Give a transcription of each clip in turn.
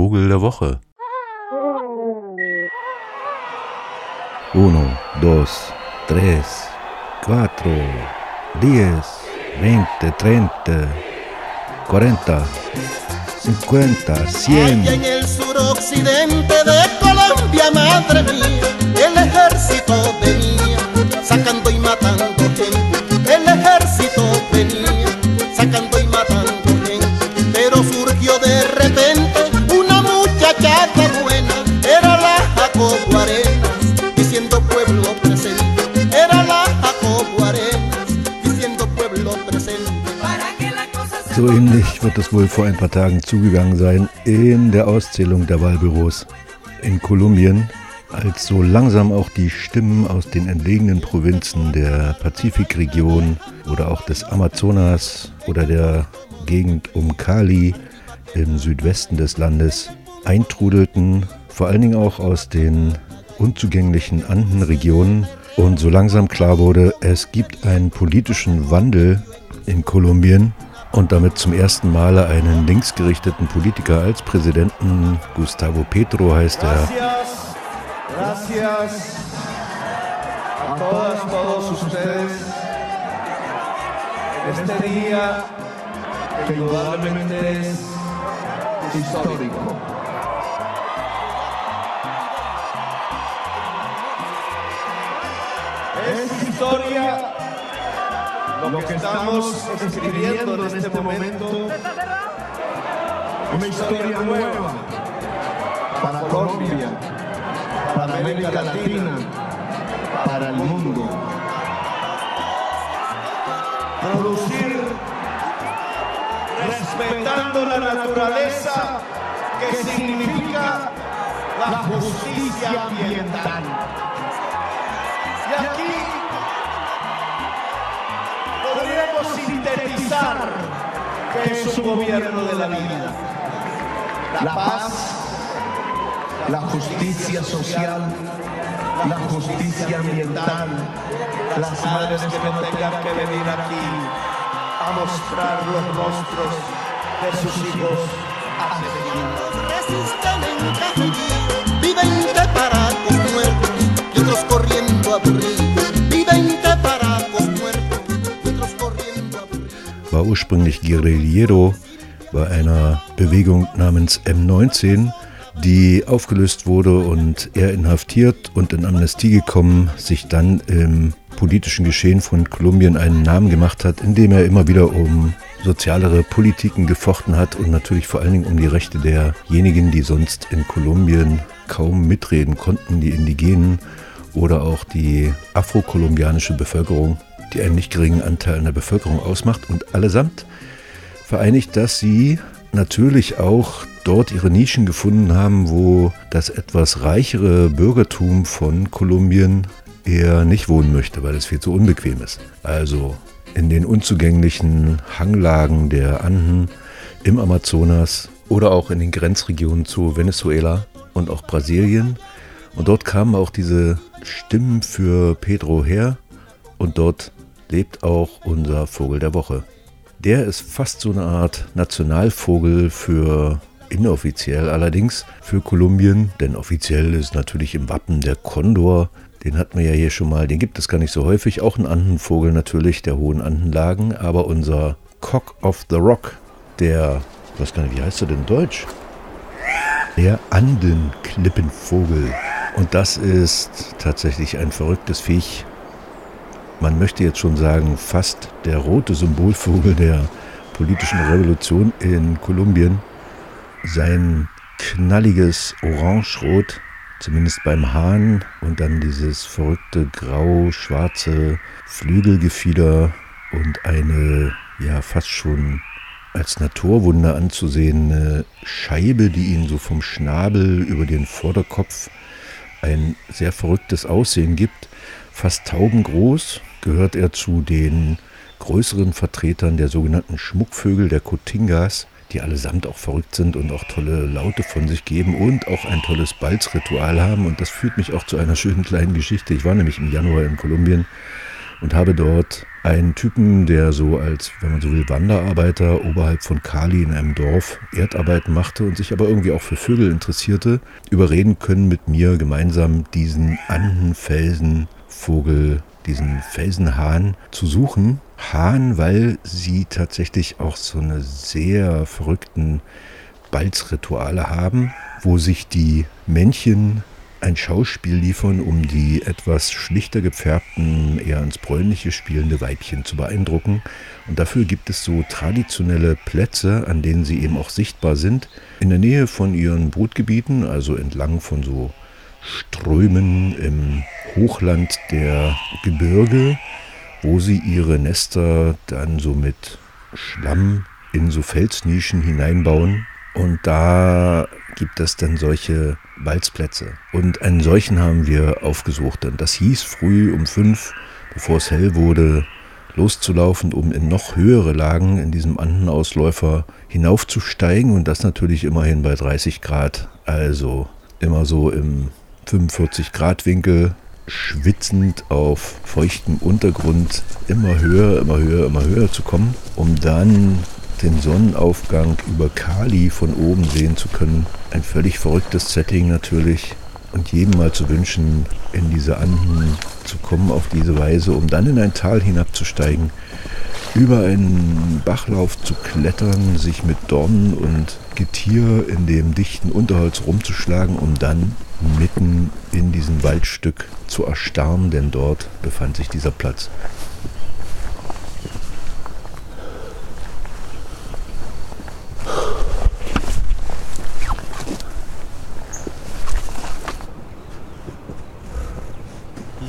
Vogel der Woche. Uno, dos, tres, cuatro, diez, veinte, treinta, cuarenta, cincuenta, cien. en el suroccidente de Colombia, madre mía, el ejército venía So ähnlich wird es wohl vor ein paar Tagen zugegangen sein in der Auszählung der Wahlbüros in Kolumbien, als so langsam auch die Stimmen aus den entlegenen Provinzen der Pazifikregion oder auch des Amazonas oder der Gegend um Cali im Südwesten des Landes eintrudelten, vor allen Dingen auch aus den unzugänglichen Andenregionen und so langsam klar wurde, es gibt einen politischen Wandel in Kolumbien und damit zum ersten Male einen linksgerichteten Politiker als Präsidenten. Gustavo Petro heißt er. Gracias, gracias a todas, todos ustedes este día que indudablemente es histórico. Es historia lo que estamos escribiendo en este momento. Una historia nueva para Colombia, para América Latina, para el mundo. Producir respetando la naturaleza que significa la justicia ambiental. Y aquí podríamos sintetizar que es un gobierno de la vida. La paz, la justicia social, la justicia ambiental, las madres que no tengan que venir aquí a mostrar los rostros de sus hijos asesinados. Ursprünglich Guerrillero bei einer Bewegung namens M19, die aufgelöst wurde und er inhaftiert und in Amnestie gekommen, sich dann im politischen Geschehen von Kolumbien einen Namen gemacht hat, indem er immer wieder um sozialere Politiken gefochten hat und natürlich vor allen Dingen um die Rechte derjenigen, die sonst in Kolumbien kaum mitreden konnten, die Indigenen oder auch die afrokolumbianische Bevölkerung, die einen nicht geringen Anteil an der Bevölkerung ausmacht und allesamt vereinigt, dass sie natürlich auch dort ihre Nischen gefunden haben, wo das etwas reichere Bürgertum von Kolumbien eher nicht wohnen möchte, weil es viel zu unbequem ist. Also in den unzugänglichen Hanglagen der Anden, im Amazonas oder auch in den Grenzregionen zu Venezuela und auch Brasilien. Und dort kamen auch diese Stimmen für Pedro her und dort lebt auch unser Vogel der Woche. Der ist fast so eine Art Nationalvogel für inoffiziell allerdings für Kolumbien, denn offiziell ist natürlich im Wappen der Kondor. Den hatten wir ja hier schon mal, den gibt es gar nicht so häufig. Auch ein Andenvogel natürlich der hohen Andenlagen, aber unser Cock of the Rock, der, ich weiß gar nicht, wie heißt er denn in Deutsch? Der Andenklippenvogel. Und das ist tatsächlich ein verrücktes Viech. Man möchte jetzt schon sagen, fast der rote Symbolvogel der politischen Revolution in Kolumbien. Sein knalliges Orangerot, zumindest beim Hahn, und dann dieses verrückte grau-schwarze Flügelgefieder und eine ja fast schon als Naturwunder anzusehende Scheibe, die ihn so vom Schnabel über den Vorderkopf ein sehr verrücktes Aussehen gibt. Fast taubengroß gehört er zu den größeren Vertretern der sogenannten Schmuckvögel, der Cotingas, die allesamt auch verrückt sind und auch tolle Laute von sich geben und auch ein tolles Balzritual haben. Und das führt mich auch zu einer schönen kleinen Geschichte. Ich war nämlich im Januar in Kolumbien und habe dort einen Typen, der so als, wenn man so will, Wanderarbeiter oberhalb von Kali in einem Dorf Erdarbeiten machte und sich aber irgendwie auch für Vögel interessierte, überreden können, mit mir gemeinsam diesen Andenfelsenvogel, diesen Felsenhahn zu suchen. Hahn, weil sie tatsächlich auch so eine sehr verrückten Balzrituale haben, wo sich die Männchen ein Schauspiel liefern, um die etwas schlichter gefärbten, eher ins Bräunliche spielende Weibchen zu beeindrucken. Und dafür gibt es so traditionelle Plätze, an denen sie eben auch sichtbar sind, in der Nähe von ihren Brutgebieten, also entlang von so Strömen im Hochland der Gebirge, wo sie ihre Nester dann so mit Schlamm in so Felsnischen hineinbauen. Und da gibt es dann solche Balzplätze. Und einen solchen haben wir aufgesucht. Und das hieß früh um fünf, bevor es hell wurde, loszulaufen, um in noch höhere Lagen in diesem Andenausläufer hinaufzusteigen. Und das natürlich immerhin bei 30 Grad. Also immer so im 45 Grad Winkel, schwitzend auf feuchtem Untergrund immer höher, immer höher, immer höher zu kommen, um dann den Sonnenaufgang über Kali von oben sehen zu können. Ein völlig verrücktes Setting natürlich. Und jedem mal zu wünschen, in diese Anden zu kommen auf diese Weise, um dann in ein Tal hinabzusteigen, über einen Bachlauf zu klettern, sich mit Dornen und Getier in dem dichten Unterholz rumzuschlagen, um dann mitten in diesem Waldstück zu erstarren, denn dort befand sich dieser Platz.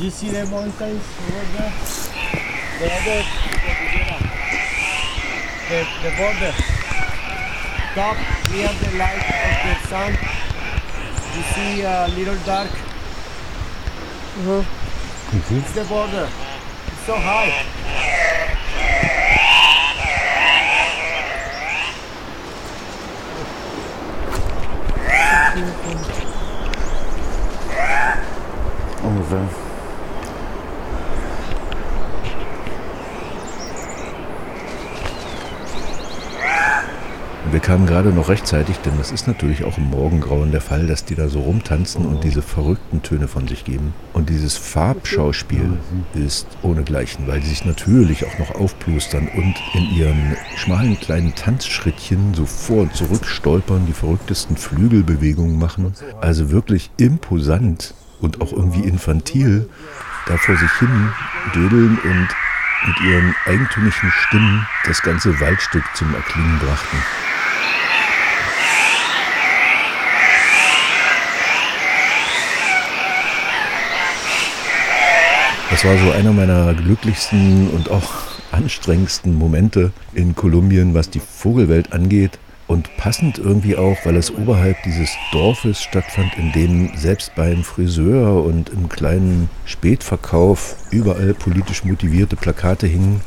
you see the mountains over there? The the, the border. Top near the light of the sun. You see a little dark. Uh It's the border. It's so high. Kamen gerade noch rechtzeitig, denn das ist natürlich auch im Morgengrauen der Fall, dass die da so rumtanzen und diese verrückten Töne von sich geben. Und dieses Farbschauspiel ist ohnegleichen, weil sie sich natürlich auch noch aufplustern und in ihren schmalen kleinen Tanzschrittchen so vor und zurück stolpern, die verrücktesten Flügelbewegungen machen. Also wirklich imposant und auch irgendwie infantil da vor sich hin dödeln und mit ihren eigentümlichen Stimmen das ganze Waldstück zum Erklingen brachten. Das war so einer meiner glücklichsten und auch anstrengendsten Momente in Kolumbien, was die Vogelwelt angeht. Und passend irgendwie auch, weil es oberhalb dieses Dorfes stattfand, in dem selbst beim Friseur und im kleinen Spätverkauf überall politisch motivierte Plakate hingen,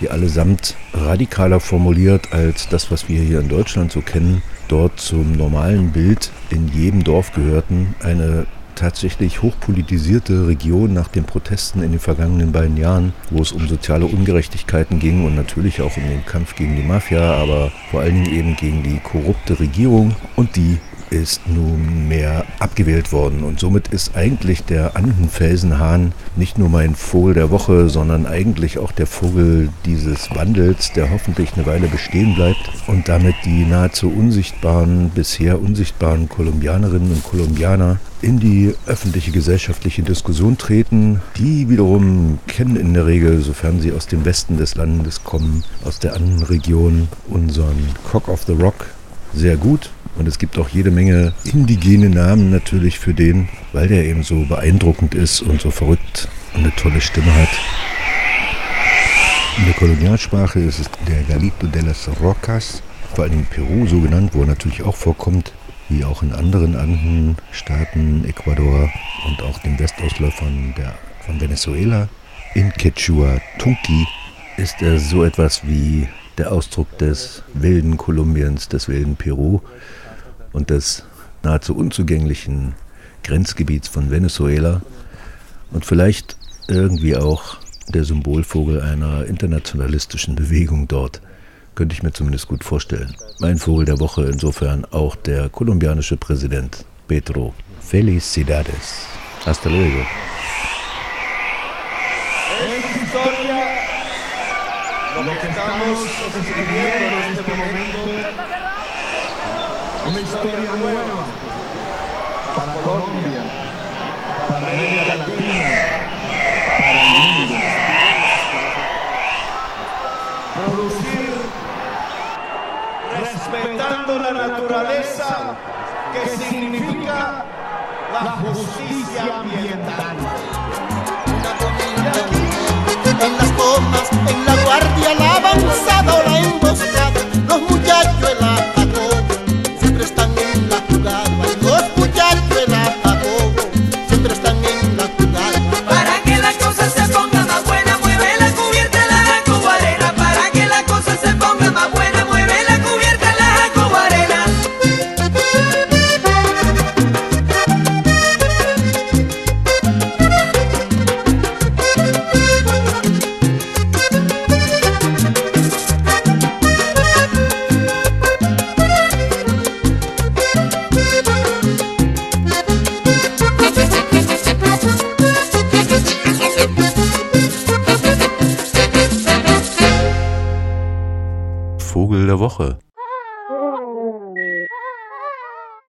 die allesamt radikaler formuliert als das, was wir hier in Deutschland so kennen, dort zum normalen Bild in jedem Dorf gehörten. Eine tatsächlich hochpolitisierte Region nach den Protesten in den vergangenen beiden Jahren, wo es um soziale Ungerechtigkeiten ging und natürlich auch um den Kampf gegen die Mafia, aber vor allen Dingen eben gegen die korrupte Regierung und die ist nunmehr abgewählt worden. Und somit ist eigentlich der Andenfelsenhahn nicht nur mein Vogel der Woche, sondern eigentlich auch der Vogel dieses Wandels, der hoffentlich eine Weile bestehen bleibt und damit die nahezu unsichtbaren, bisher unsichtbaren Kolumbianerinnen und Kolumbianer in die öffentliche gesellschaftliche Diskussion treten. Die wiederum kennen in der Regel, sofern sie aus dem Westen des Landes kommen, aus der Annenregion, unseren Cock of the Rock sehr gut und es gibt auch jede Menge indigene Namen natürlich für den, weil der eben so beeindruckend ist und so verrückt und eine tolle Stimme hat. In der Kolonialsprache ist es der Galito de las Rocas, vor allem in Peru so genannt, wo er natürlich auch vorkommt, wie auch in anderen Andenstaaten, Ecuador und auch den Westausläufern der, von Venezuela. In Quechua Tunki ist er so etwas wie der Ausdruck des wilden Kolumbiens, des wilden Peru und des nahezu unzugänglichen Grenzgebiets von Venezuela und vielleicht irgendwie auch der Symbolvogel einer internationalistischen Bewegung dort. Könnte ich mir zumindest gut vorstellen. Mein Vogel der Woche insofern auch der kolumbianische Präsident Petro. Felicidades. Hasta luego. Lo que estamos escribiendo en este momento. Una historia nueva para Colombia, para América Latina, para el mundo. Producir respetando la naturaleza, que significa la justicia ambiental. Guardia, la avanzada o la emboscada, los muchachos en la